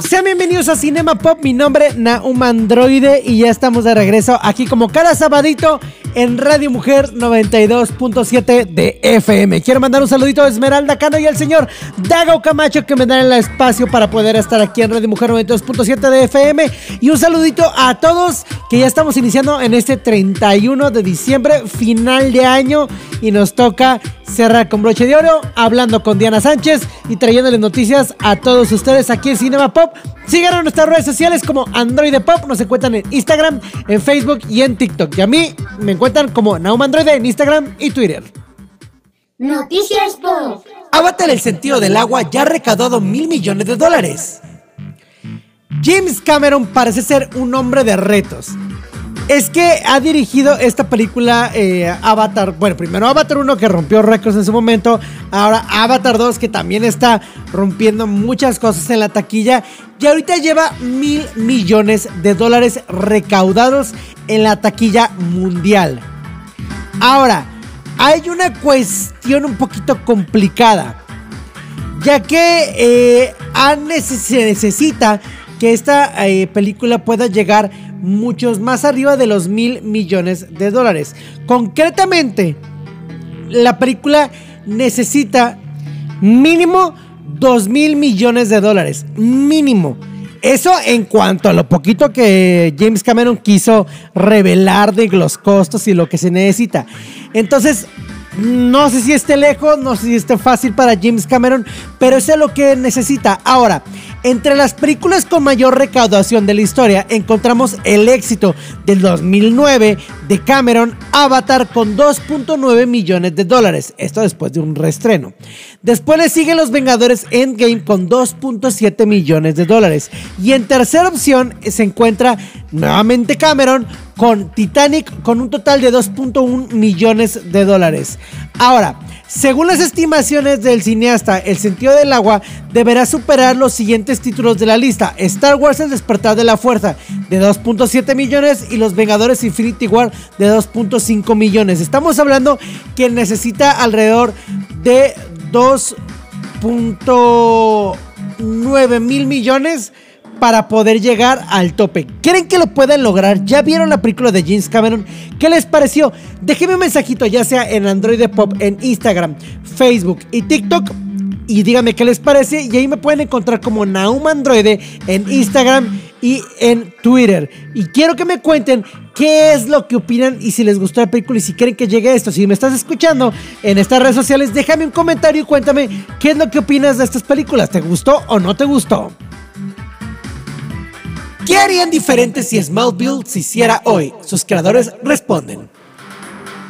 Sean bienvenidos a Cinema Pop, mi nombre Naum Androide y ya estamos de regreso aquí como cada sabadito en Radio Mujer 92.7 de FM. Quiero mandar un saludito a Esmeralda Cano y al señor Dago Camacho que me dan el espacio para poder estar aquí en Radio Mujer 92.7 de FM y un saludito a todos que ya estamos iniciando en este 31 de diciembre, final de año y nos toca cerrar con broche de oro, hablando con Diana Sánchez y trayéndoles noticias a todos ustedes aquí en Cinema Pop. Síganos en nuestras redes sociales como Android Pop, nos encuentran en Instagram, en Facebook y en TikTok. Y a mí me encuentran como Naum Android en Instagram y Twitter. Noticias Pop. Avatar el sentido del agua ya ha recaudado mil millones de dólares. James Cameron parece ser un hombre de retos. Es que ha dirigido esta película eh, Avatar. Bueno, primero Avatar 1 que rompió récords en su momento. Ahora Avatar 2 que también está rompiendo muchas cosas en la taquilla. Y ahorita lleva mil millones de dólares recaudados en la taquilla mundial. Ahora, hay una cuestión un poquito complicada. Ya que eh, se necesita que esta eh, película pueda llegar muchos más arriba de los mil millones de dólares. Concretamente, la película necesita mínimo dos mil millones de dólares. Mínimo. Eso en cuanto a lo poquito que James Cameron quiso revelar de los costos y lo que se necesita. Entonces, no sé si esté lejos, no sé si esté fácil para James Cameron, pero eso es lo que necesita. Ahora, entre las películas con mayor recaudación de la historia, encontramos el éxito del 2009 de Cameron, Avatar, con 2.9 millones de dólares. Esto después de un reestreno. Después le siguen Los Vengadores Endgame con 2.7 millones de dólares. Y en tercera opción se encuentra nuevamente Cameron con Titanic con un total de 2.1 millones de dólares. Ahora, según las estimaciones del cineasta, El sentido del agua deberá superar los siguientes títulos de la lista. Star Wars El despertar de la fuerza de 2.7 millones y Los Vengadores Infinity War de 2.5 millones. Estamos hablando que necesita alrededor de 2.9 mil millones para poder llegar al tope. ¿Creen que lo pueden lograr? ¿Ya vieron la película de James Cameron? ¿Qué les pareció? Déjenme un mensajito, ya sea en Android Pop, en Instagram, Facebook y TikTok. Y díganme qué les parece. Y ahí me pueden encontrar como Naum Androide en Instagram y en Twitter. Y quiero que me cuenten qué es lo que opinan y si les gustó la película y si quieren que llegue esto. Si me estás escuchando en estas redes sociales, déjame un comentario y cuéntame qué es lo que opinas de estas películas. ¿Te gustó o no te gustó? ¿Qué harían diferente si Smallville se hiciera hoy? Sus creadores responden.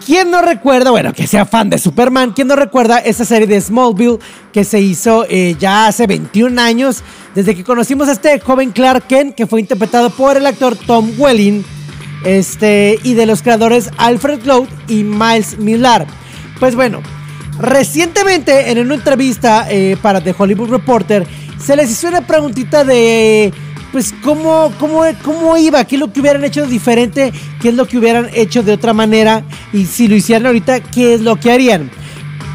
¿Quién no recuerda, bueno, que sea fan de Superman, quién no recuerda esa serie de Smallville que se hizo eh, ya hace 21 años, desde que conocimos a este joven Clark Kent, que fue interpretado por el actor Tom Welling, este, y de los creadores Alfred Cloud y Miles Millar? Pues bueno, recientemente en una entrevista eh, para The Hollywood Reporter, se les hizo una preguntita de pues cómo, cómo, cómo iba, qué es lo que hubieran hecho diferente, qué es lo que hubieran hecho de otra manera y si lo hicieran ahorita, qué es lo que harían.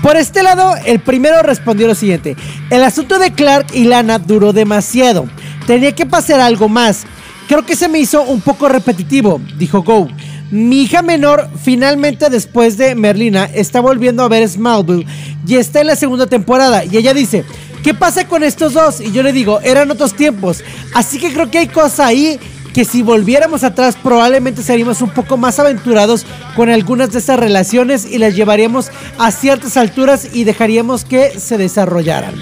Por este lado, el primero respondió lo siguiente, el asunto de Clark y Lana duró demasiado, tenía que pasar algo más, creo que se me hizo un poco repetitivo, dijo Go. Mi hija menor finalmente después de Merlina está volviendo a ver Smallville y está en la segunda temporada. Y ella dice, ¿qué pasa con estos dos? Y yo le digo, eran otros tiempos, así que creo que hay cosas ahí que si volviéramos atrás probablemente seríamos un poco más aventurados con algunas de estas relaciones y las llevaríamos a ciertas alturas y dejaríamos que se desarrollaran.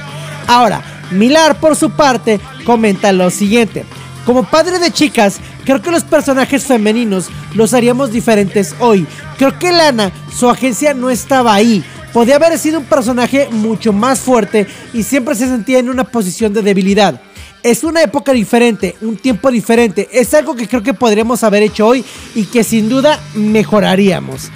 Ahora, Milar por su parte comenta lo siguiente. Como padre de chicas, creo que los personajes femeninos los haríamos diferentes hoy. Creo que Lana, su agencia no estaba ahí. Podía haber sido un personaje mucho más fuerte y siempre se sentía en una posición de debilidad. Es una época diferente, un tiempo diferente. Es algo que creo que podríamos haber hecho hoy y que sin duda mejoraríamos.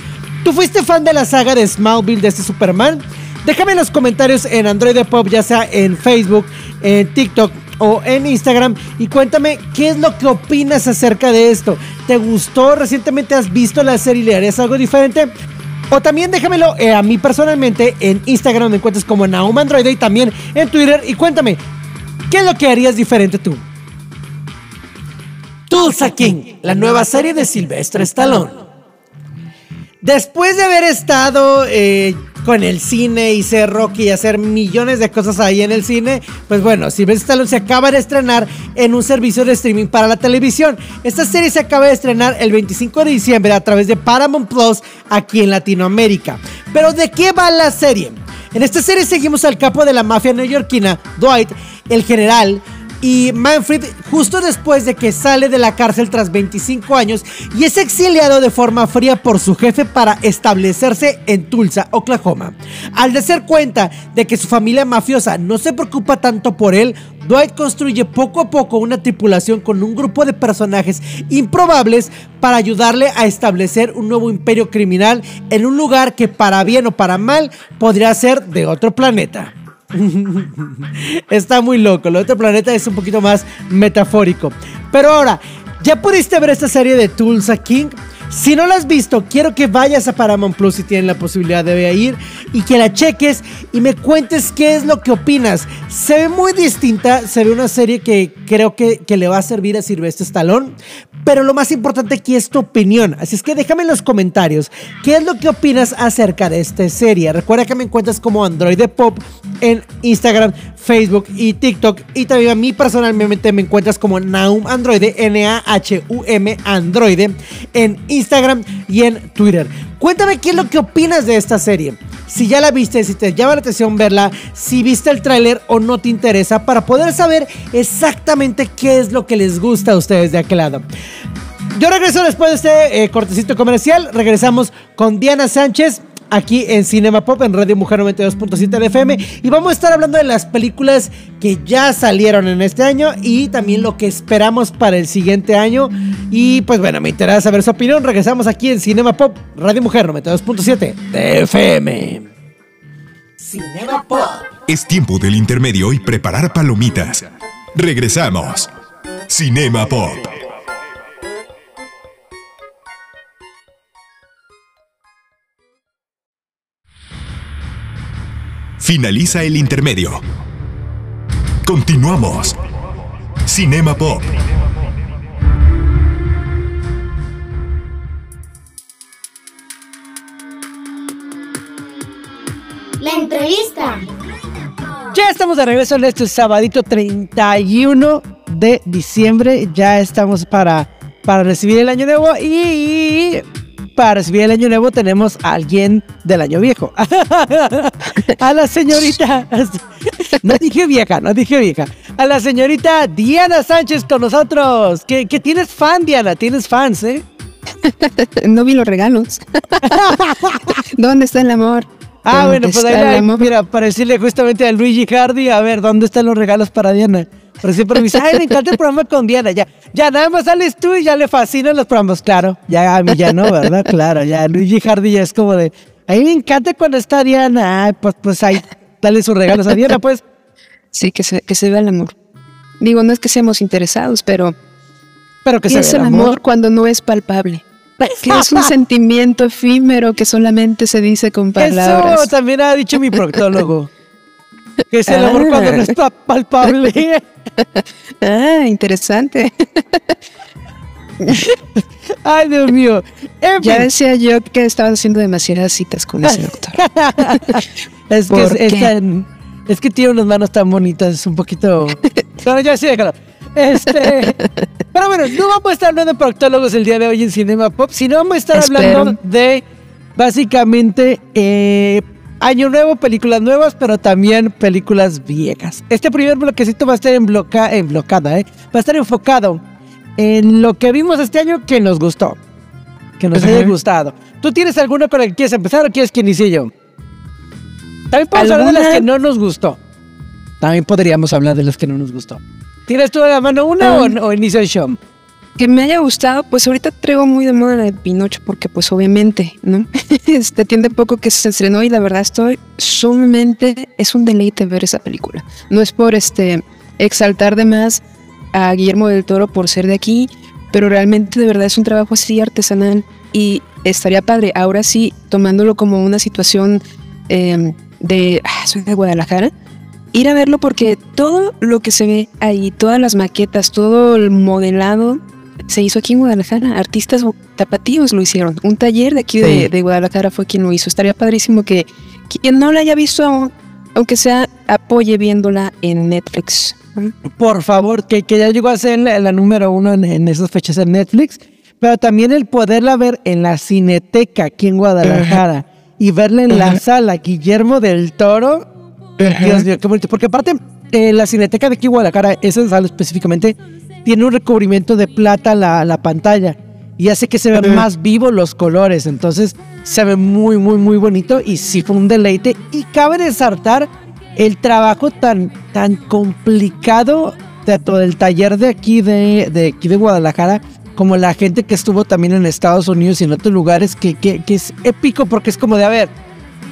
¿Tú fuiste fan de la saga de Smallville de este Superman? Déjame en los comentarios en Android Pop, ya sea en Facebook, en TikTok o en Instagram y cuéntame qué es lo que opinas acerca de esto. ¿Te gustó? ¿Recientemente has visto la serie y le harías algo diferente? O también déjamelo eh, a mí personalmente en Instagram me encuentras como Naum Android y también en Twitter y cuéntame, ¿qué es lo que harías diferente tú? Tulsa King, la nueva serie de Sylvester Stallone. Después de haber estado eh, con el cine y ser Rocky y hacer millones de cosas ahí en el cine, pues bueno, Sylvester Stallone se acaba de estrenar en un servicio de streaming para la televisión. Esta serie se acaba de estrenar el 25 de diciembre a través de Paramount Plus aquí en Latinoamérica. Pero ¿de qué va la serie? En esta serie seguimos al capo de la mafia neoyorquina, Dwight, el general, y Manfred justo después de que sale de la cárcel tras 25 años y es exiliado de forma fría por su jefe para establecerse en Tulsa, Oklahoma. Al darse cuenta de que su familia mafiosa no se preocupa tanto por él, Dwight construye poco a poco una tripulación con un grupo de personajes improbables para ayudarle a establecer un nuevo imperio criminal en un lugar que para bien o para mal podría ser de otro planeta. Está muy loco. Lo de otro planeta es un poquito más metafórico. Pero ahora, ¿ya pudiste ver esta serie de Tulsa King? Si no la has visto, quiero que vayas a Paramount Plus si tienes la posibilidad de ir y que la cheques y me cuentes qué es lo que opinas. Se ve muy distinta, se ve una serie que creo que, que le va a servir a Sylvester Stallone, pero lo más importante aquí es tu opinión. Así es que déjame en los comentarios qué es lo que opinas acerca de esta serie. Recuerda que me encuentras como Android Pop en Instagram, Facebook y TikTok. Y también a mí personalmente me encuentras como Naum Androide, N-A-H-U-M Androide, en Instagram y en Twitter. Cuéntame qué es lo que opinas de esta serie. Si ya la viste, si te llama la atención verla, si viste el tráiler o no te interesa, para poder saber exactamente qué es lo que les gusta a ustedes de aquel lado. Yo regreso después de este eh, cortecito comercial. Regresamos con Diana Sánchez aquí en Cinema Pop, en Radio Mujer 92.7 de FM. Y vamos a estar hablando de las películas que ya salieron en este año y también lo que esperamos para el siguiente año. Y pues bueno, me interesa saber su opinión. Regresamos aquí en Cinema Pop, Radio Mujer 92.7 de FM. Cinema Pop. Es tiempo del intermedio y preparar palomitas. Regresamos. Cinema Pop. Finaliza el intermedio. Continuamos. Cinema Pop. La entrevista. Ya estamos de regreso en este sabadito 31 de diciembre. Ya estamos para, para recibir el año nuevo y para recibir el año nuevo tenemos a alguien del año viejo. a la señorita. No dije vieja, no dije vieja. A la señorita Diana Sánchez con nosotros. ¿Qué, tienes fan, Diana? Tienes fans, ¿eh? no vi los regalos. ¿Dónde está el amor? Ah, bueno, pues ahí, mira, para decirle justamente a Luigi Hardy, a ver, ¿dónde están los regalos para Diana? Pero siempre me dice, ay, me encanta el programa con Diana. Ya, ya nada más sales tú y ya le fascinan los programas. Claro, ya a mí ya no, ¿verdad? Claro, ya Luigi Hardy ya es como de, a mí me encanta cuando está Diana. Ay, pues, pues ahí, dale sus regalos a Diana, pues. Sí, que se, que se vea el amor. Digo, no es que seamos interesados, pero. Pero que se es el amor? cuando no es palpable. Que es un sentimiento efímero que solamente se dice con palabras. Eso también ha dicho mi proctólogo. Que es el amor cuando no está palpable. ah, interesante. Ay, Dios mío. ya decía yo que estaba haciendo demasiadas citas con ese doctor. es, que es, que tiene unas manos tan bonitas, es un poquito. bueno, ya sí, déjalo. Este. Pero bueno, no vamos a estar hablando de proctólogos el día de hoy en Cinema Pop, sino vamos a estar hablando de básicamente eh, Año nuevo, películas nuevas, pero también películas viejas. Este primer bloquecito va a estar en, bloca en blocada, ¿eh? Va a estar enfocado en lo que vimos este año que nos gustó. Que nos haya gustado. ¿Tú tienes alguna con la que quieres empezar o quieres que inicie yo? También podemos hablar de las que no nos gustó. También podríamos hablar de las que no nos gustó. ¿Tienes tú a la mano una o, o inicio el show? Que me haya gustado, pues ahorita traigo muy de moda la de Pinocho, porque pues obviamente, ¿no? este tiende poco que se estrenó y la verdad estoy sumamente, es un deleite ver esa película. No es por este exaltar de más a Guillermo del Toro por ser de aquí, pero realmente de verdad es un trabajo así artesanal y estaría padre, ahora sí, tomándolo como una situación em, de, ah, soy de Guadalajara, ir a verlo porque todo lo que se ve ahí, todas las maquetas, todo el modelado, se hizo aquí en Guadalajara. Artistas tapatíos lo hicieron. Un taller de aquí de, Guadalajara fue quien lo hizo. Estaría padrísimo que quien no la haya visto aún, aunque sea, apoye viéndola en Netflix. Por favor, que, que ya llegó a ser la, número uno en, esas fechas en Netflix, pero también el poderla ver en la cineteca aquí en Guadalajara y verla en la sala Guillermo del Toro. Dios mío, qué bonito. Porque aparte, eh, la cineteca de aquí en Guadalajara, esa sala específicamente, tiene un recubrimiento de plata la, la pantalla y hace que se vean más vivos los colores. Entonces se ve muy, muy, muy bonito y sí fue un deleite. Y cabe resaltar el trabajo tan, tan complicado de todo el taller de aquí de, de aquí de Guadalajara como la gente que estuvo también en Estados Unidos y en otros lugares que, que, que es épico porque es como de, a ver,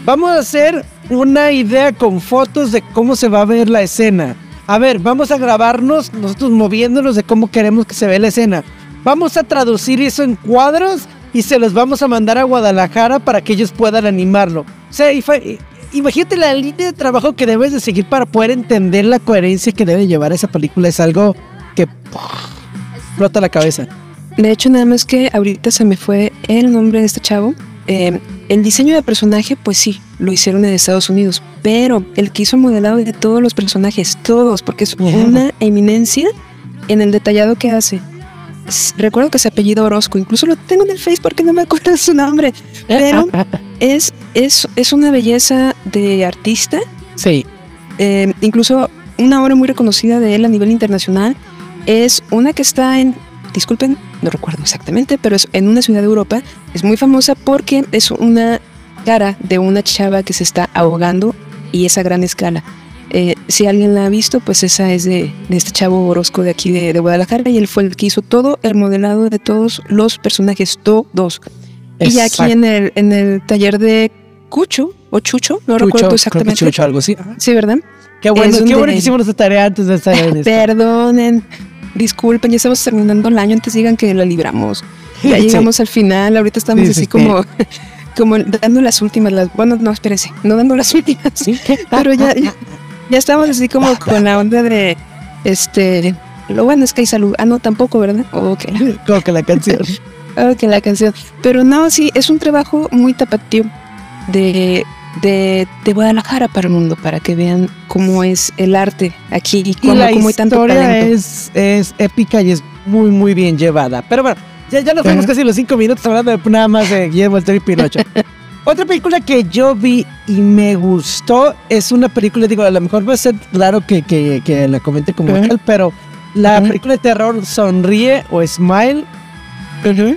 vamos a hacer una idea con fotos de cómo se va a ver la escena a ver, vamos a grabarnos nosotros moviéndonos de cómo queremos que se vea la escena. Vamos a traducir eso en cuadros y se los vamos a mandar a Guadalajara para que ellos puedan animarlo. O sea, imagínate la línea de trabajo que debes de seguir para poder entender la coherencia que debe llevar esa película. Es algo que flota la cabeza. De hecho, nada más que ahorita se me fue el nombre de este chavo. Eh, el diseño de personaje, pues sí, lo hicieron en Estados Unidos, pero el que hizo modelado de todos los personajes, todos, porque es una eminencia en el detallado que hace. Recuerdo que se apellido Orozco, incluso lo tengo en el Face porque no me acuerdo su nombre, pero es, es, es una belleza de artista. Sí. Eh, incluso una obra muy reconocida de él a nivel internacional es una que está en disculpen, no recuerdo exactamente, pero es en una ciudad de Europa. Es muy famosa porque es una cara de una chava que se está ahogando y esa gran escala. Eh, si alguien la ha visto, pues esa es de, este chavo Orozco de aquí de, Guadalajara y él fue el que hizo todo el modelado de todos los personajes, todos. Y aquí en el, en el taller de Cucho o Chucho, no recuerdo exactamente. Chucho, algo así. Sí, ¿verdad? Qué bueno, qué bueno que hicimos esta tarea antes de estar en Perdonen disculpen, ya estamos terminando el año, antes digan que la libramos. Ya llegamos al final, ahorita estamos así como, como dando las últimas, las, bueno, no, espérense, no dando las últimas, pero ya, ya, estamos así como con la onda de, este, lo bueno es que hay salud, ah, no, tampoco, ¿verdad? Ok. Como que la canción. ok, la canción. Pero no, sí, es un trabajo muy tapatío de de, de, Guadalajara para el mundo, para que vean cómo es el arte aquí y cómo, la hay tanto talento. Es, es épica y es muy, muy bien llevada. Pero bueno, ya, ya nos fuimos casi los cinco minutos hablando de nada más de Guillermo del Toro y Pinocho. Otra película que yo vi y me gustó es una película, digo, a lo mejor va a ser claro que, que, que la comente como tal, pero la película de terror Sonríe o Smile. Uh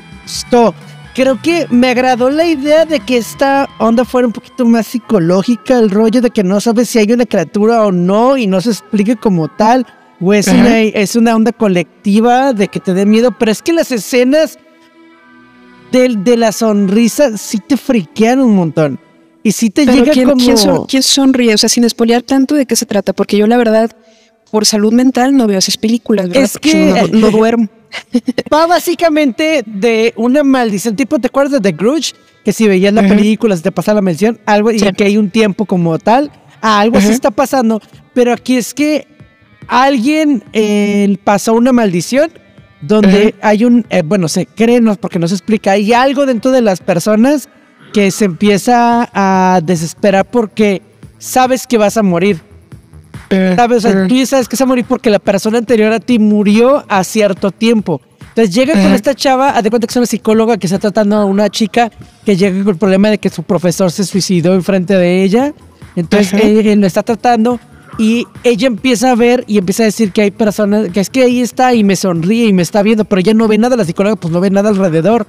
creo que me agradó la idea de que esta onda fuera un poquito más psicológica, el rollo de que no sabes si hay una criatura o no y no se explique como tal, o es, una, es una onda colectiva de que te dé miedo, pero es que las escenas de, de la sonrisa sí te friquean un montón. Y sí te llega como... ¿quién, sonríe? O sea, sin espolear tanto de qué se trata, porque yo la verdad, por salud mental, no veo esas películas, ¿verdad? Es que... no duermo. Va básicamente de una maldición. Tipo, ¿te acuerdas de The Grudge? Que si veías la película, se te pasa la mención, algo, y que hay un tiempo como tal. Ah, algo así está pasando. Pero aquí es que alguien eh, pasó una maldición donde hay un, eh, bueno, se cree, porque no se explica, hay algo dentro de las personas que se empieza a desesperar porque sabes que vas a morir. ¿Sabes? O sea, tú ya sabes que se va a morir porque la persona anterior a ti murió a cierto tiempo. Entonces llega con esta chava, haz de cuenta que es una psicóloga que está tratando a una chica que llega con el problema de que su profesor se suicidó enfrente de ella. Entonces él lo está tratando y ella empieza a ver y empieza a decir que hay personas, que es que ahí está y me sonríe y me está viendo, pero ella no ve nada, la psicóloga pues no ve nada alrededor.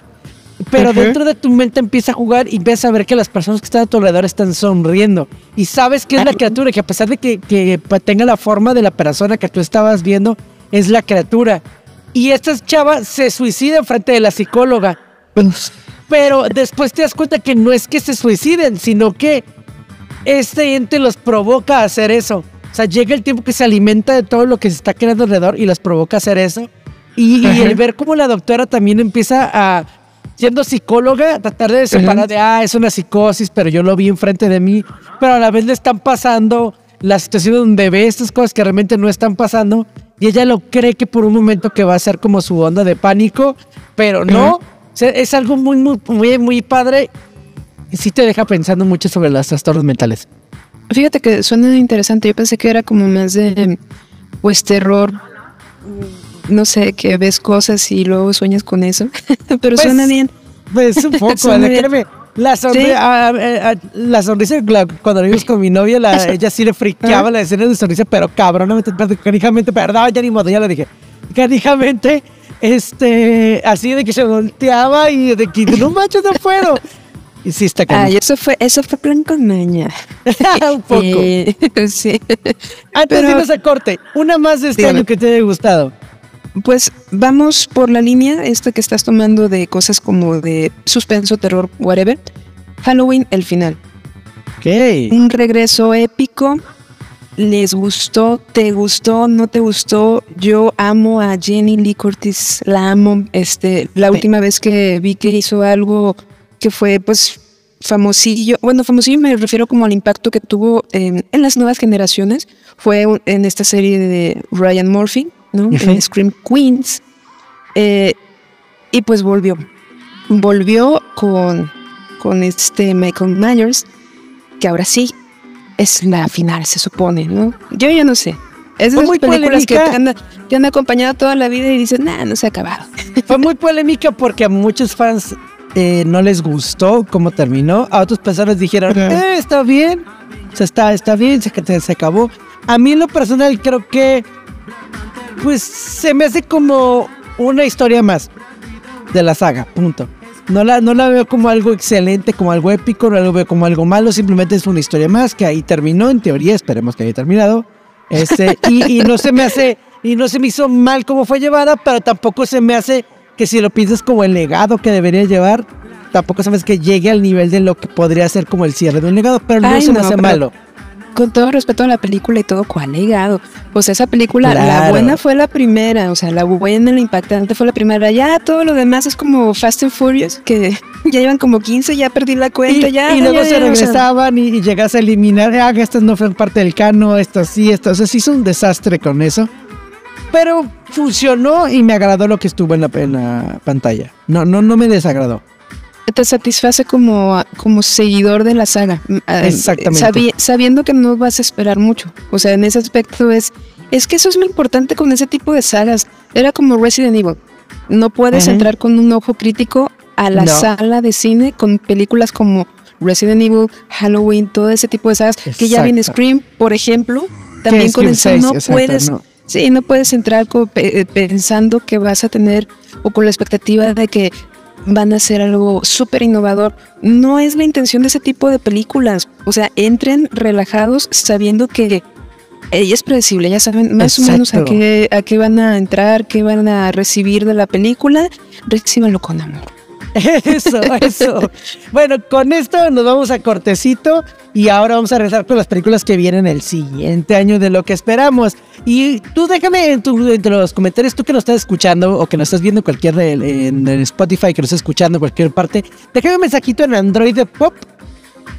Pero dentro de tu mente empieza a jugar y empieza a ver que las personas que están a tu alrededor están sonriendo. Y sabes que es la criatura, que a pesar de que, que tenga la forma de la persona que tú estabas viendo, es la criatura. Y esta chava se suicida frente de la psicóloga. Pero después te das cuenta que no es que se suiciden, sino que este ente los provoca a hacer eso. O sea, llega el tiempo que se alimenta de todo lo que se está creando alrededor y los provoca a hacer eso. Y, el ver cómo la doctora también empieza a, siendo psicóloga, tratar de separar de, ah, es una psicosis, pero yo lo vi enfrente de mí. Pero a la vez le están pasando la situación donde ve estas cosas que realmente no están pasando y ella lo cree que por un momento que va a ser como su onda de pánico, pero no. es algo muy, muy, muy, muy padre y sí te deja pensando mucho sobre los trastornos mentales. Fíjate que suena interesante. Yo pensé que era como más de, pues, terror. No sé, que ves cosas y luego sueñas con eso. Pero pues, suena bien. Pues un poco, créeme. La, sonrisa, la sonrisa, cuando lo vimos con mi novia, la, ella sí le friqueaba la escena de sonrisa, pero cabronamente, canijamente, perdón, ya ni modo, ya le dije. Canijamente, este, así de que se volteaba y de que no macho, no puedo. Y sí está Ay, eso fue, eso fue plan con maña. un poco. Eh, sí. Antes de irnos a corte, una más de este año que te haya gustado. Pues vamos por la línea esta que estás tomando de cosas como de suspenso, terror, whatever. Halloween, el final. Ok. Un regreso épico. ¿Les gustó? ¿Te gustó? ¿No te gustó? Yo amo a Jenny Lee Curtis, la amo. Este, la última vez que vi que hizo algo que fue pues famosillo, bueno, famosillo me refiero como al impacto que tuvo en, las nuevas generaciones, fue en esta serie de Ryan Murphy, ¿no? Scream Queens. Eh, y pues volvió. Volvió con, con este Michael Myers, que ahora sí es la final, se supone, ¿no? Yo ya no sé. Es de esas películas que te han, acompañado toda la vida y dices, nah, no se ha acabado. Fue muy polémica porque a muchos fans eh, no les gustó cómo terminó. A otras personas dijeron, eh, está bien, se está, está bien, se, se acabó. A mí en lo personal creo que, pues se me hace como una historia más de la saga, punto. No la, no la veo como algo excelente, como algo épico, no la veo como algo malo, simplemente es una historia más que ahí terminó, en teoría, esperemos que haya terminado. Este, y, y no se me hace, y no se me hizo mal como fue llevada, pero tampoco se me hace que si lo piensas como el legado que debería llevar, tampoco sabes que llegue al nivel de lo que podría ser como el cierre de un legado, pero no se me hace malo. Con todo respeto a la película y todo, ¿cuál legado? Pues esa película, la buena fue la primera, o sea, la buena, la impactante fue la primera. Ya todo lo demás es como Fast and Furious, que ya llevan como 15, ya perdí la cuenta, y, ya. Y luego se regresaban y, llegas a eliminar, ah, estas no fueron parte del cano, estas sí, estas. O sea, se hizo un desastre con eso. Pero funcionó y me agradó lo que estuvo en la, pantalla. No, no, no me desagradó. Te satisface como, como seguidor de la saga. Mm, ah, Exactamente. sabiendo que no vas a esperar mucho. O sea, en ese aspecto es. Es que eso es lo importante con ese tipo de sagas. Era como Resident Evil. No puedes entrar con un ojo crítico a la sala de cine con películas como Resident Evil, Halloween, todo ese tipo de sagas. Que ya viene Scream, por ejemplo. También con eso no puedes. Sí, no puedes entrar eh, pensando que vas a tener o con la expectativa de que van a hacer algo súper innovador. No es la intención de ese tipo de películas. O sea, entren relajados sabiendo que ella es predecible, ya saben más o menos a qué, a qué van a entrar, qué van a recibir de la película. Recíbanlo con amor. Eso, eso. bueno, con esto nos vamos a cortecito y ahora vamos a regresar con las películas que vienen el siguiente año de lo que esperamos. Y tú déjame en entre los comentarios, tú que nos estás escuchando o que nos estás viendo en cualquier en, Spotify, que nos estás escuchando en cualquier parte, déjame un mensajito en Android Pop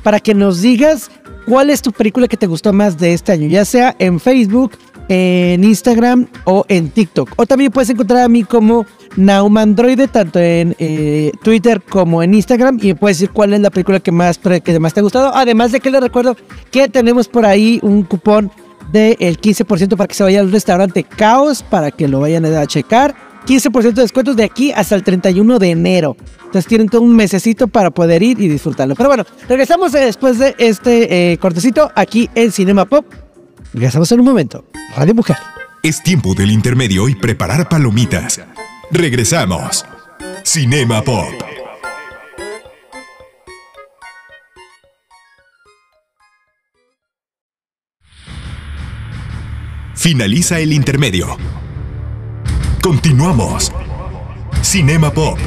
para que nos digas cuál es tu película que te gustó más de este año, ya sea en Facebook, en Instagram o en TikTok. O también puedes encontrar a mí como Naumandroide, tanto en eh, Twitter como en Instagram. Y me puedes decir cuál es la película que más, que más te ha gustado. Además de que les recuerdo que tenemos por ahí un cupón del 15% para que se vaya al restaurante Caos, para que lo vayan a checar. 15% de descuentos de aquí hasta el 31 de enero. Entonces tienen todo un mesecito para poder ir y disfrutarlo. Pero bueno, regresamos después de este eh, cortecito aquí en Cinema Pop. Regresamos en un momento. Radio Mujer. Es tiempo del intermedio y preparar palomitas. Regresamos. Cinema Pop. Finaliza el intermedio. Continuamos. Cinema Pop.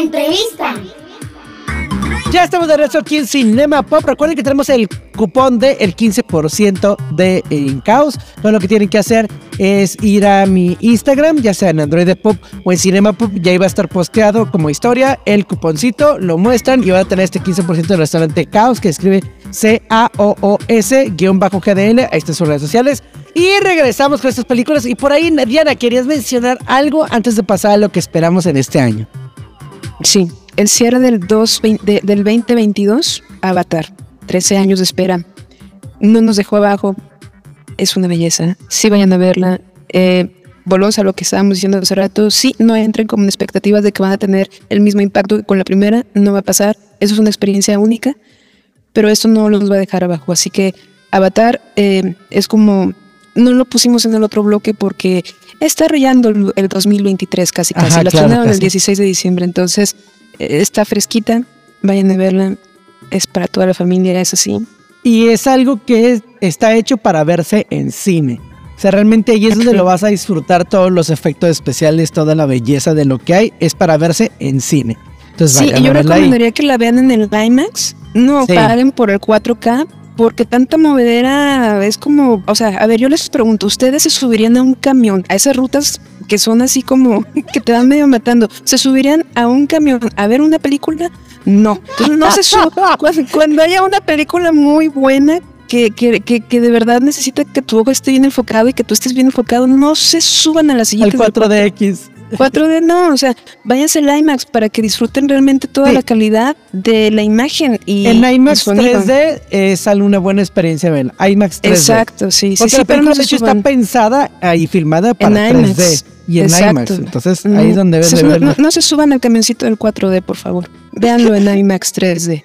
Entrevista. Ya estamos de regreso aquí en Cinema Pop. Recuerden que tenemos el cupón de el 15% de Incaos. Todo lo que tienen que hacer es ir a mi Instagram, ya sea en Android Pop o en Cinema Pop. Ya iba a estar posteado como historia el cuponcito. Lo muestran y van a tener este 15% del restaurante Caos que escribe C-A-O-O-S-GDL. Ahí están sus redes sociales. Y regresamos con estas películas. Y por ahí, Diana, ¿querías mencionar algo antes de pasar a lo que esperamos en este año? Sí, el cierre del, 2, de, del 2022, Avatar, 13 años de espera, no nos dejó abajo, es una belleza, sí vayan a verla. Eh, volvemos a lo que estábamos diciendo hace rato, sí, no entren con expectativas de que van a tener el mismo impacto que con la primera, no va a pasar, eso es una experiencia única, pero esto no los va a dejar abajo, así que Avatar eh, es como, no lo pusimos en el otro bloque porque está rayando el 2023 casi casi, la claro, el 16 de diciembre, entonces está fresquita, vayan a verla, es para toda la familia, es así. Y es algo que está hecho para verse en cine. O sea, realmente ahí es donde lo vas a disfrutar todos los efectos especiales, toda la belleza de lo que hay, es para verse en cine. Entonces, sí, yo recomendaría que la vean en el IMAX, no paguen por el 4K, porque tanta movedera es como, o sea, a ver, yo les pregunto, ¿ustedes se subirían a un camión, a esas rutas que son así como que te van medio matando, ¿se subirían a un camión a ver una película? No. Entonces no se suban. Cuando, haya una película muy buena que, que, que, de verdad necesita que tu ojo esté bien enfocado y que tú estés bien enfocado, no se suban a la siguiente. Al 4DX. 4D no, o sea, váyanse al IMAX para que disfruten realmente toda la calidad de la imagen y En IMAX 3D eh, sale una buena experiencia, ven, IMAX 3D. Exacto, sí, sí, sí, pero no de hecho está pensada y filmada para 3D y en IMAX, entonces ahí es donde de verlo. No, se suban al camioncito del 4D, por favor. Véanlo en IMAX 3D.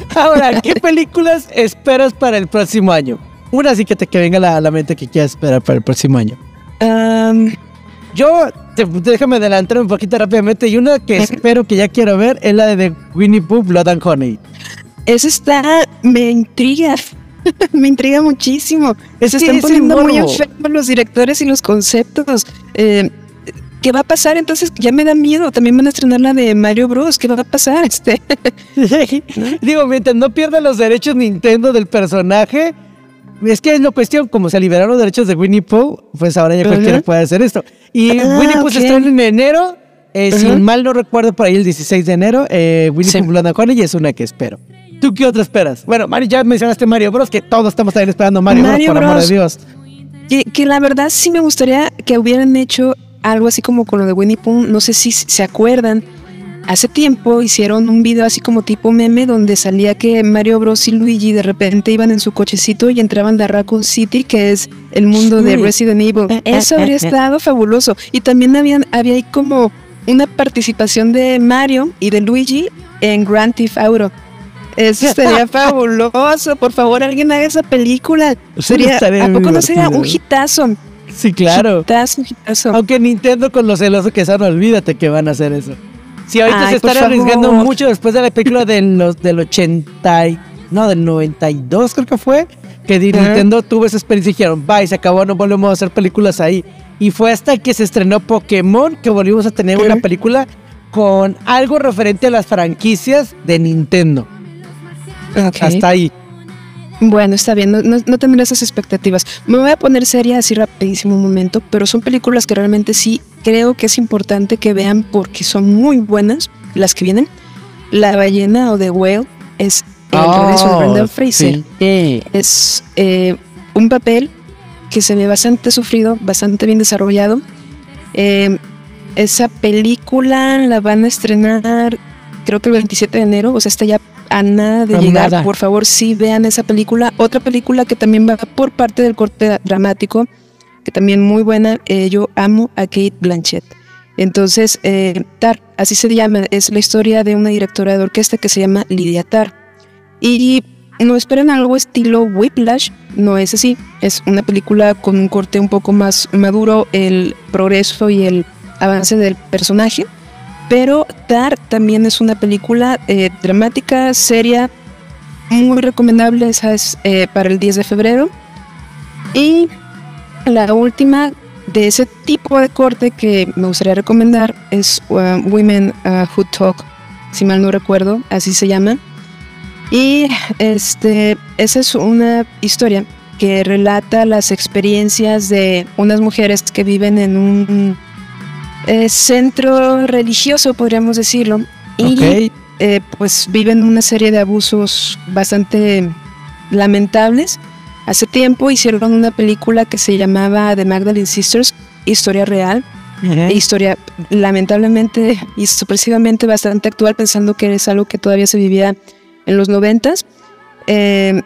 Ahora, ¿qué películas esperas para el próximo año? Una así que te que venga a la, mente que quieras esperar para el próximo año. Um, yo, déjame adelantar un poquito rápidamente. Y una que espero que ya quiero ver es la de Winnie Pooh, Blood and Honey. Esa está, me intriga. me intriga muchísimo. Se están poniendo muy enfermos los directores y los conceptos. Eh, ¿Qué va a pasar? Entonces ya me da miedo. También van a estrenar la de Mario Bros. ¿Qué va a pasar? Este. Digo, mientras no pierda los derechos Nintendo del personaje, es que es la cuestión, como se liberaron los derechos de Winnie Pooh, pues ahora ya cualquiera puede hacer esto. Y ah, Winnie Pooh se estrena en enero, eh, si mal no recuerdo, por ahí el 16 de enero, eh, Winnie Pooh Blood and Honey y es una que espero. ¿Tú qué otra esperas? Bueno, Mario, ya mencionaste Mario Bros, que todos estamos también esperando Mario, Bros, por amor de Dios. Que, que la verdad sí me gustaría que hubieran hecho algo así como con lo de Winnie Pooh, no sé si se acuerdan, Hace tiempo hicieron un video así como tipo meme donde salía que Mario Bros y Luigi de repente iban en su cochecito y entraban a Raccoon City, que es el mundo de Resident Evil. Eh, eh, Eso habría eh, estado fabuloso. Y también habían, había ahí como una participación de Mario y de Luigi en Grand Theft Auto. Eso sería fabuloso. Por favor, alguien haga esa película. Sería, ¿A poco no sería un hitazo? Sí, claro. Hitazo, hitazo. Aunque Nintendo con los celosos que son, olvídate que van a hacer eso. Sí, ahorita se están arriesgando mucho después de la película del 80, no, del 92 creo que fue, que Nintendo tuvo esa experiencia y dijeron, bye, se acabó, no volvemos a hacer películas ahí. Y fue hasta que se estrenó Pokémon que volvimos a tener una película con algo referente a las franquicias de Nintendo. Hasta ahí. Bueno, está bien, no, no, tendré esas expectativas. Me voy a poner seria así rapidísimo un momento, pero son películas que realmente sí creo que es importante que vean porque son muy buenas las que vienen. La ballena o The Whale es el oh, regreso de Brendan Fraser. Es eh, un papel que se ve bastante sufrido, bastante bien desarrollado. Eh, esa película la van a estrenar creo que el 27 de enero, o sea, está ya a nada de llegar. nada. Por favor, sí vean esa película. Otra película que también va por parte del corte dramático, que también muy buena. eh, yo amo a Kate Blanchett. Entonces, eh, Tar, así se llama, es la historia de una directora de orquesta que se llama Lidia Tar. Y no esperen algo estilo Whiplash, no es así. Es una película con un corte un poco más maduro, el progreso y el avance del personaje. Pero Tar también es una película eh, dramática, seria, muy recomendable, esa es eh, para el 10 de febrero. Y la última de ese tipo de corte que me gustaría recomendar es uh, Women uh, Who Talk, si mal no recuerdo, así se llama. Y este, esa es una historia que relata las experiencias de unas mujeres que viven en un eh, centro religioso, podríamos decirlo. Y Ok. eh, pues viven una serie de abusos bastante lamentables. Hace tiempo hicieron una película que se llamaba The Magdalene Sisters, historia real, e historia lamentablemente y sorpresivamente bastante actual, pensando que es algo que todavía se vivía en los noventas. Eh,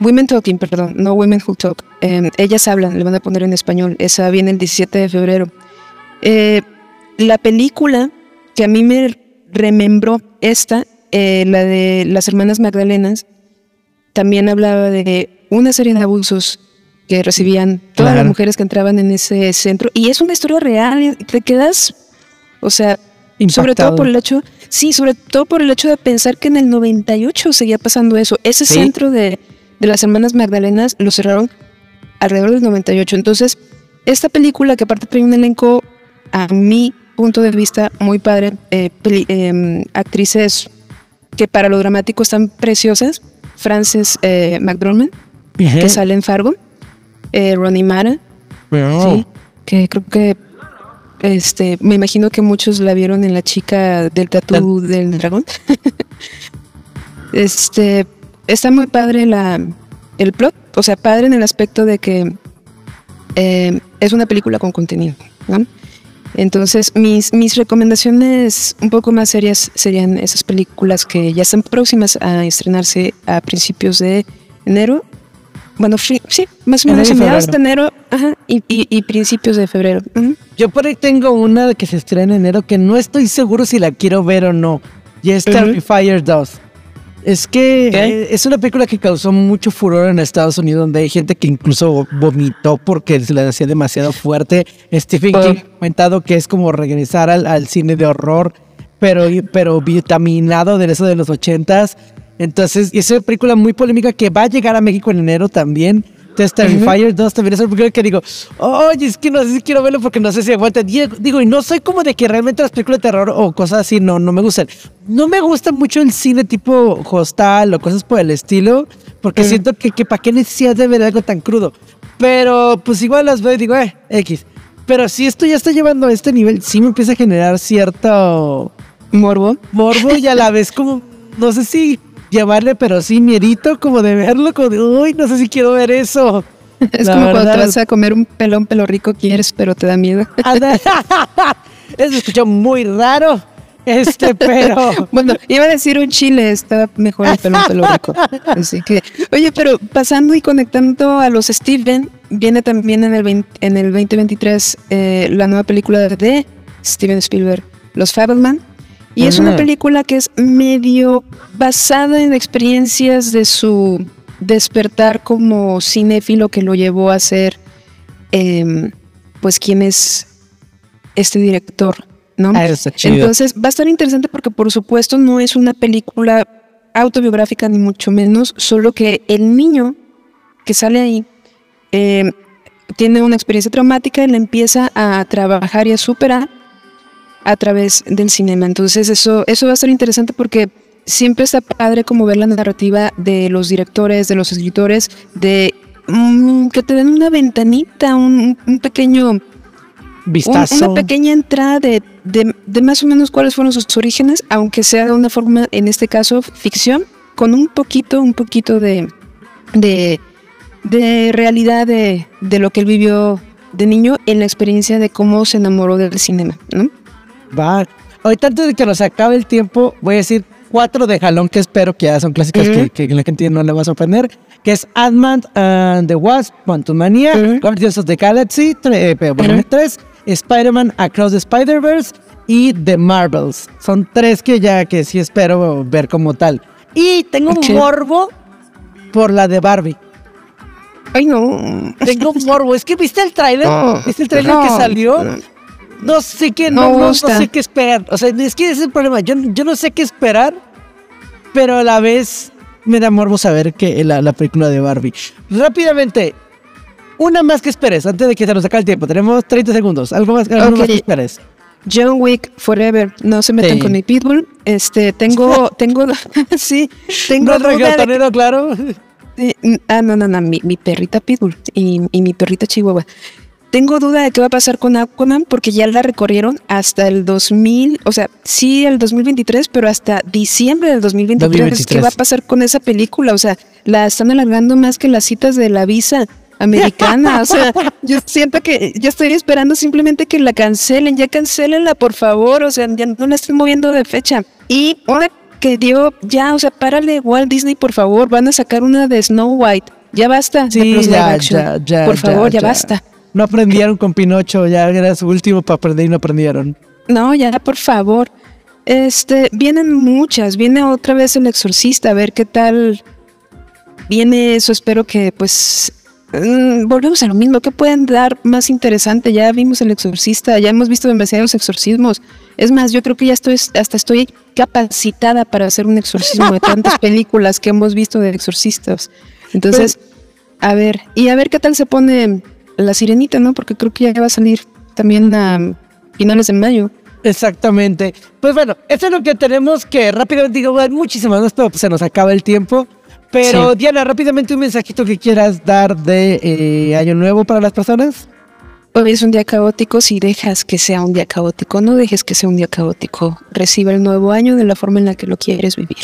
Women Talking, perdón, no Women Who Talk. Eh, ellas hablan, le van a poner en español. Esa viene el 17 de febrero. Eh, la película que a mí me remembró esta, eh, la de las hermanas Magdalenas, también hablaba de una serie de abusos que recibían todas Claro. las mujeres que entraban en ese centro. Y es una historia real, te quedas, o sea, sobre todo por el hecho, sí, sobre todo por el hecho de pensar que en el 98 seguía pasando eso. Ese Sí. centro de, de las hermanas Magdalenas lo cerraron alrededor del 98. Entonces, esta película, que aparte tiene un elenco, a mi punto de vista, muy padre, eh, peli- em, actrices que para lo dramático están preciosas, Frances eh, McDormand, que sale en Fargo, eh, Ronnie Mara, sí, que creo que este, me imagino que muchos la vieron en la chica del tatú del dragón. este, está muy padre la, el plot, o sea, padre en el aspecto de que eh, es una película con contenido, ¿no? Entonces, mis, mis recomendaciones un poco más serias serían esas películas que ya están próximas a estrenarse a principios de enero. Bueno, sí, más o menos a mediados de enero ajá, y, y- y principios de febrero. Yo por ahí tengo una que se estrena en enero que no estoy seguro si la quiero ver o no. Y es. Terrifier 2. Es que eh, es una película que causó mucho furor en Estados Unidos, donde hay gente que incluso vomitó porque se le hacía demasiado fuerte. Stephen. King ha comentado que es como regresar al, al cine de horror, pero, pero vitaminado de eso de los ochentas. Entonces, y es una película muy polémica que va a llegar a México en enero también. Entonces, Terrifier 2 también es una película que digo, oye, es que no sé si quiero verlo porque no sé si aguanta. Digo, y no soy como de que realmente las películas de terror o cosas así no, no me gustan. No me gusta mucho el cine tipo hostal o cosas por el estilo, porque siento que, que para qué necesidad de ver algo tan crudo. Pero pues igual las veo y digo, eh, X. Pero si esto ya está llevando a este nivel, sí me empieza a generar cierto Morbo. morbo y a la vez como, no sé si llamarle, pero sí miedito como de verlo, como de, uy, no sé si quiero ver eso. Es La como cuando te vas a comer un pelón pelo rico, quieres, pero te da miedo. Eso se escuchó muy raro. Este, pero. Bueno, iba a decir un chile, está mejor el pelón pelo rico. Así que, oye, pero pasando y conectando a los Steven, viene también en el, 20 en el 2023 eh, la nueva película de Steven Spielberg, Los Fableman. Y es una película que es medio basada en experiencias de su despertar como cinéfilo que lo llevó a ser, em, pues, quién es este director, ¿no? Ah. Entonces va a estar interesante porque por supuesto no es una película autobiográfica ni mucho menos, solo que el niño que sale ahí eh, tiene una experiencia traumática y la empieza a trabajar y a superar a través del cinema. Entonces eso, eso va a estar interesante porque siempre está padre como ver la narrativa de los directores, de los escritores, de mm, que te den una ventanita, un, un pequeño un- Vistazo. una pequeña entrada de, de- de más o menos cuáles fueron sus orígenes, aunque sea de una forma, en este caso, ficción, con un poquito, un poquito de, de, de realidad de, de lo que él vivió de niño en la experiencia de cómo se enamoró del cinema, ¿no? Va. Ahorita antes de que nos acabe el tiempo, voy a decir cuatro de jalón que espero que ya son clásicas que, que la gente no le va a sorprender, que es Ant-Man and the Wasp, Quantumania, Guardians of the Galaxy, eh, volumen 3, Spider-Man Across the Spider-Verse y The Marvels. Son tres que ya que sí espero ver como tal. Y tengo un morbo por la de Barbie. Ay, no. Tengo un morbo. Es que viste el tráiler, No, viste el tráiler no, que salió. No. Sé qué, No no, sé qué esperar. O sea, es que ese es el problema. Yo, yo no sé qué esperar, pero a la vez me da morbo saber que la, la película de Barbie. Rápidamente, una más que esperes antes de que se nos acabe el tiempo. Tenemos 30 segundos. Algo más, algo más que esperes. John Wick Forever. No se metan Sí. con mi pitbull. Este, tengo, tengo, sí, tengo No de que- reggaetonero, claro. Sí, ah, no, no, no, mi, mi perrita Pitbull y, y mi perrita Chihuahua. Tengo duda de qué va a pasar con Aquaman porque ya la recorrieron hasta el 2000, o sea, sí el 2023, pero hasta diciembre del 2023. 2023. ¿Qué va a pasar con esa película? O sea, la están alargando más que las citas de la visa americana. O sea, yo siento que yo estoy esperando simplemente que la cancelen, ya cancelenla, por favor. O sea, ya no la estén moviendo de fecha. Y una que dio, ya, o sea, párale, Walt Disney, por favor, van a sacar una de Snow White. Ya basta de Sí, live ya, ya, ya. por favor, ya, basta. No aprendieron con Pinocho, ya era su último para aprender y no aprendieron. No, ya, por favor. Este, vienen muchas, viene otra vez el exorcista, a ver qué tal viene eso, espero que pues mm, volvemos a lo mismo, ¿qué pueden dar más interesante? Ya vimos el exorcista, ya hemos visto demasiados exorcismos. Es más, yo creo que ya estoy hasta estoy capacitada para hacer un exorcismo de tantas películas que hemos visto de exorcistas. Entonces, a ver, y a ver qué tal se pone la sirenita, ¿no? Porque creo que ya va a salir también a finales de mayo. Exactamente. Pues bueno, eso es lo que tenemos que rápidamente digo, muchísimas más, pero pues se nos acaba el tiempo. Pero Sí. Diana, rápidamente un mensajito que quieras dar de eh, Año Nuevo para las personas. Hoy es un día caótico, si dejas que sea un día caótico, no dejes que sea un día caótico. Recibe el nuevo año de la forma en la que lo quieres vivir.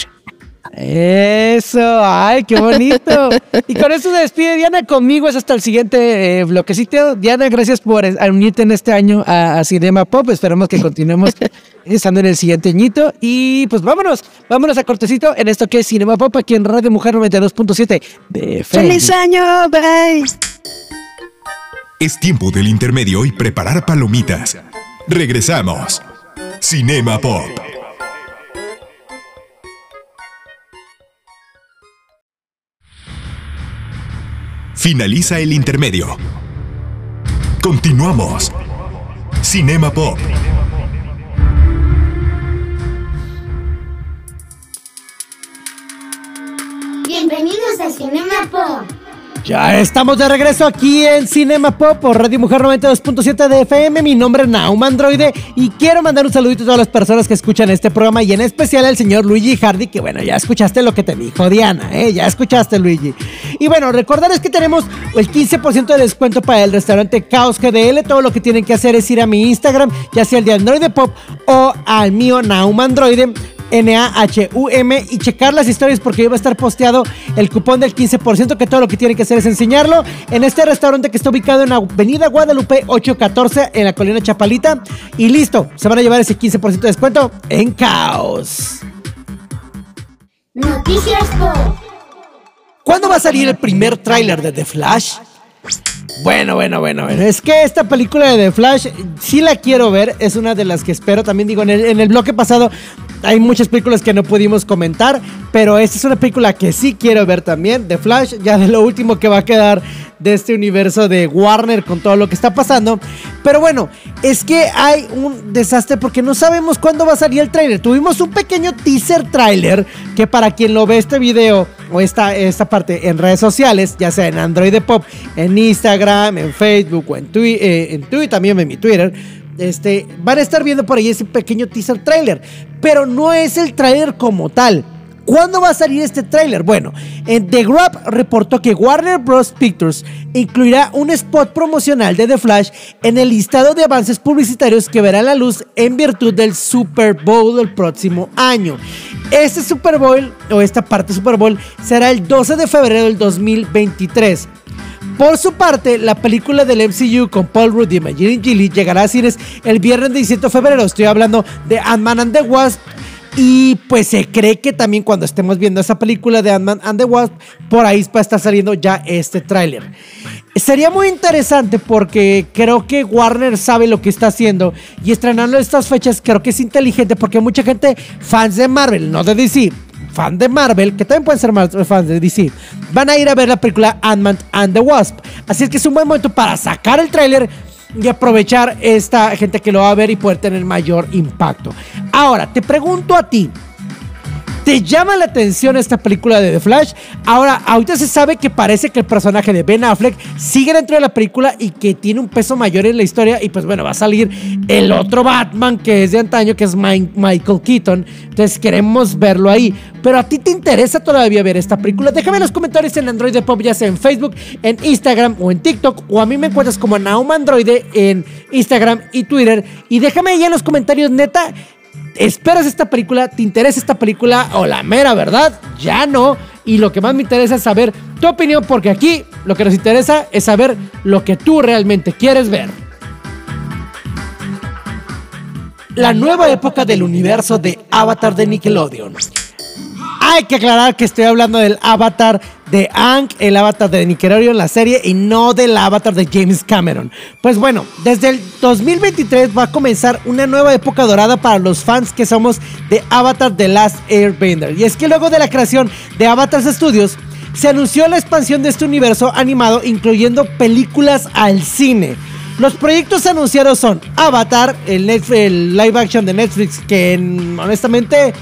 Eso, ay, qué bonito. y con eso se despide Diana conmigo, es hasta el siguiente eh, bloquecito. Diana, gracias por unirte en este año a, a Cinema Pop. Esperamos que continuemos estando en el siguiente añito. Y pues vámonos, vámonos a cortecito en esto que es Cinema Pop aquí en Radio Mujer 92.7 de. ¡Feliz año! ¡Bye! Es tiempo del intermedio y preparar palomitas. Regresamos. Cinema Pop. Finaliza el intermedio. Continuamos. Cinema Pop. Bienvenidos a Cinema Pop. Ya estamos de regreso aquí en Cinema Pop por Radio Mujer 92.7 de FM. Mi nombre es Nauma Androide y quiero mandar un saludito a todas las personas que escuchan este programa y en especial al señor Luigi Hardy, que bueno, ya escuchaste lo que te dijo Diana, ¿eh? Ya escuchaste, Luigi. Y bueno, recordarles que tenemos el 15% de descuento para el restaurante Caos GDL. Todo lo que tienen que hacer es ir a mi Instagram, ya sea el de Androide Pop o al mío Nauma Androide. N-A-H-U-M y checar las historias porque ahí va a estar posteado el cupón del 15% que todo lo que tienen que hacer es enseñarlo en este restaurante que está ubicado en Avenida Guadalupe 814 en la colina Chapalita y listo, se van a llevar ese 15% de descuento en caos. Noticias Pop. ¿Cuándo va a salir el primer tráiler de The Flash? Bueno, bueno, bueno, bueno. Es que esta película de The Flash sí la quiero ver. Es una de las que espero. También digo, en el, en el bloque pasado hay muchas películas que no pudimos comentar. Pero esta es una película que sí quiero ver también. The Flash, ya de lo último que va a quedar de este universo de Warner con todo lo que está pasando. Pero bueno, es que hay un desastre porque no sabemos cuándo va a salir el tráiler. Tuvimos un pequeño teaser tráiler que para quien lo ve este video o esta, esta parte en redes sociales, ya sea en Android Pop, en Instagram, en Facebook o en Twitter, en Twitter, también en mi Twitter, este, van a estar viendo por ahí ese pequeño teaser trailer, pero no es el trailer como tal. ¿Cuándo va a salir este tráiler? Bueno, en The Grab reportó que Warner Bros. Pictures incluirá un spot promocional de The Flash en el listado de avances publicitarios que verá la luz en virtud del Super Bowl del próximo año. Este Super Bowl, o esta parte Super Bowl, será el 12 de febrero del 2023. Por su parte, la película del MCU con Paul Rudd y Imagine Gilly llegará a cines el viernes 17 de febrero. Estoy hablando de Ant-Man and the Wasp Y pues se cree que también cuando estemos viendo esa película de Ant-Man and the Wasp, por ahí va a estar saliendo ya este tráiler. Sería muy interesante porque creo que Warner sabe lo que está haciendo y estrenando estas fechas creo que es inteligente porque mucha gente, fans de Marvel, no de DC, fan de Marvel, que también pueden ser fans de DC, van a ir a ver la película Ant-Man and the Wasp. Así es que es un buen momento para sacar el tráiler y aprovechar esta gente que lo va a ver y poder tener mayor impacto. Ahora, te pregunto a ti, ¿Te llama la atención esta película de The Flash? Ahora, ahorita se sabe que parece que el personaje de Ben Affleck sigue dentro de la película y que tiene un peso mayor en la historia. Y pues bueno, va a salir el otro Batman que es de antaño, que es Michael Keaton. Entonces queremos verlo ahí. Pero a ti te interesa todavía ver esta película? Déjame en los comentarios en Android de Pop, ya sea en Facebook, en Instagram o en TikTok. O a mí me encuentras como Naum Androide en Instagram y Twitter. Y déjame ahí en los comentarios, neta ¿Esperas esta película? ¿Te interesa esta película? O la mera verdad, ya no. Y lo que más me interesa es saber tu opinión, porque aquí lo que nos interesa es saber lo que tú realmente quieres ver. La nueva época del universo de Avatar de Nickelodeon. Hay que aclarar que estoy hablando del avatar de Ang, el avatar de Nickelodeon en la serie y no del avatar de James Cameron. Pues bueno, desde el 2023 va a comenzar una nueva época dorada para los fans que somos de Avatar The Last Airbender. Y es que luego de la creación de Avatar Studios, se anunció la expansión de este universo animado incluyendo películas al cine. Los proyectos anunciados son Avatar, el live action de Netflix, que honestamente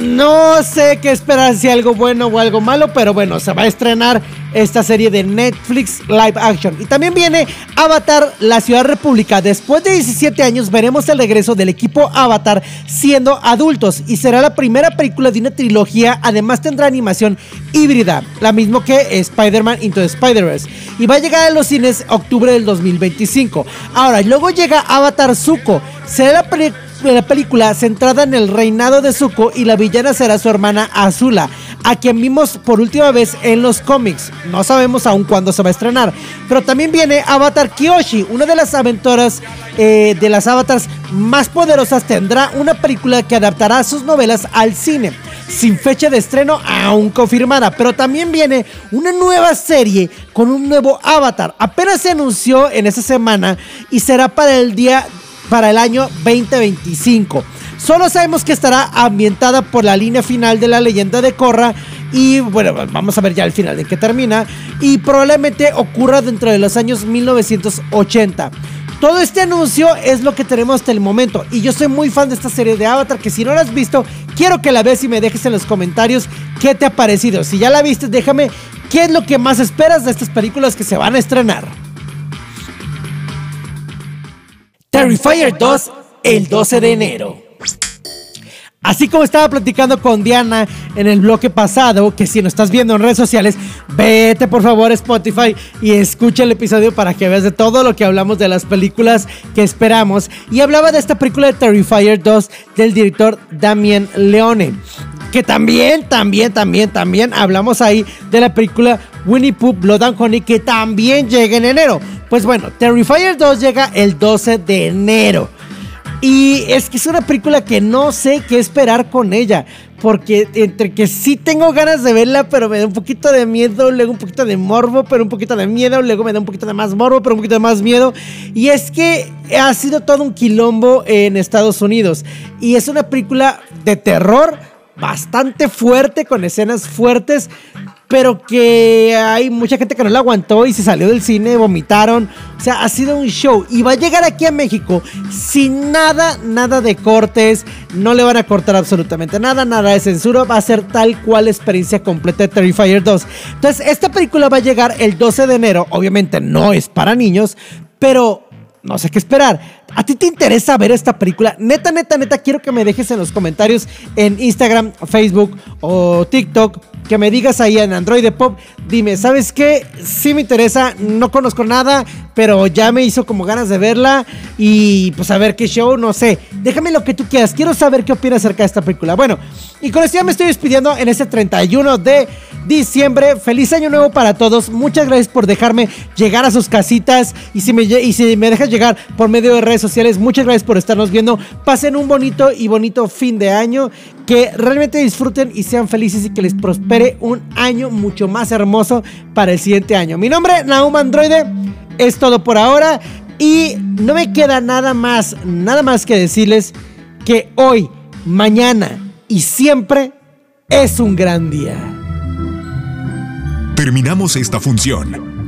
no sé qué esperar, si algo bueno o algo malo, pero bueno, se va a estrenar esta serie de Netflix Live Action. Y también viene Avatar, la Ciudad República. Después de 17 años veremos el regreso del equipo Avatar siendo adultos y será la primera película de una trilogía. Además tendrá animación híbrida, la misma que Spider-Man Into Spider-Verse. Y va a llegar a los cines octubre del 2025. Ahora, luego llega Avatar Zuko. Será la película la película centrada en el reinado de Zuko y la villana será su hermana Azula, a quien vimos por última vez en los cómics. No sabemos aún cuándo se va a estrenar. Pero también viene Avatar Kyoshi, una de las aventuras eh, de las avatars más poderosas. Tendrá una película que adaptará sus novelas al cine. Sin fecha de estreno aún confirmada, pero también viene una nueva serie con un nuevo avatar. Apenas se anunció en esa semana y será para el día para el año 2025. Solo sabemos que estará ambientada por la línea final de la leyenda de Korra y bueno, vamos a ver ya el final de que termina y probablemente ocurra dentro de los años 1980. Todo este anuncio es lo que tenemos hasta el momento y yo soy muy fan de esta serie de Avatar que si no la has visto, quiero que la veas y me dejes en los comentarios qué te ha parecido. Si ya la viste, déjame qué es lo que más esperas de estas películas que se van a estrenar. Terrifier 2 el 12 de enero. Así como estaba platicando con Diana en el bloque pasado, que si no estás viendo en redes sociales, vete por favor a Spotify y escucha el episodio para que veas de todo lo que hablamos de las películas que esperamos. Y hablaba de esta película de Terrifier 2 del director Damien Leone. Que también, también, también, también hablamos ahí de la película Winnie Pooh Blood and Honey que también llega en enero. Pues bueno, Terrifier 2 llega el 12 de enero. Y es que es una película que no sé qué esperar con ella. Porque entre que sí tengo ganas de verla, pero me da un poquito de miedo, luego un poquito de morbo, pero un poquito de miedo, luego me da un poquito de más morbo, pero un poquito de más miedo. Y es que ha sido todo un quilombo en Estados Unidos. Y es una película de terror bastante fuerte, con escenas fuertes, pero que hay mucha gente que no la aguantó y se salió del cine, vomitaron. O sea, ha sido un show. Y va a llegar aquí a México sin nada, nada de cortes. No le van a cortar absolutamente nada, nada de censura. Va a ser tal cual experiencia completa de Terrifier 2. Entonces, esta película va a llegar el 12 de enero. Obviamente no es para niños, pero no sé qué esperar. ¿A ti te interesa ver esta película? Neta, neta, neta, quiero que me dejes en los comentarios en Instagram, Facebook o TikTok que me digas ahí en Android de Pop, dime, ¿sabes qué? Sí me interesa, no conozco nada, pero ya me hizo como ganas de verla y pues a ver qué show, no sé. Déjame lo que tú quieras, quiero saber qué opinas acerca de esta película. Bueno, y con esto ya me estoy despidiendo en este 31 de diciembre. Feliz año nuevo para todos. Muchas gracias por dejarme llegar a sus casitas y si me, y si me dejas llegar por medio de redes sociales. Muchas gracias por estarnos viendo. Pasen un bonito y bonito fin de año. Que realmente disfruten y sean felices y que les prospere un año mucho más hermoso para el siguiente año. Mi nombre, Naum Androide. Es todo por ahora. Y no me queda nada más, nada más que decirles que hoy, mañana y siempre es un gran día. Terminamos esta función.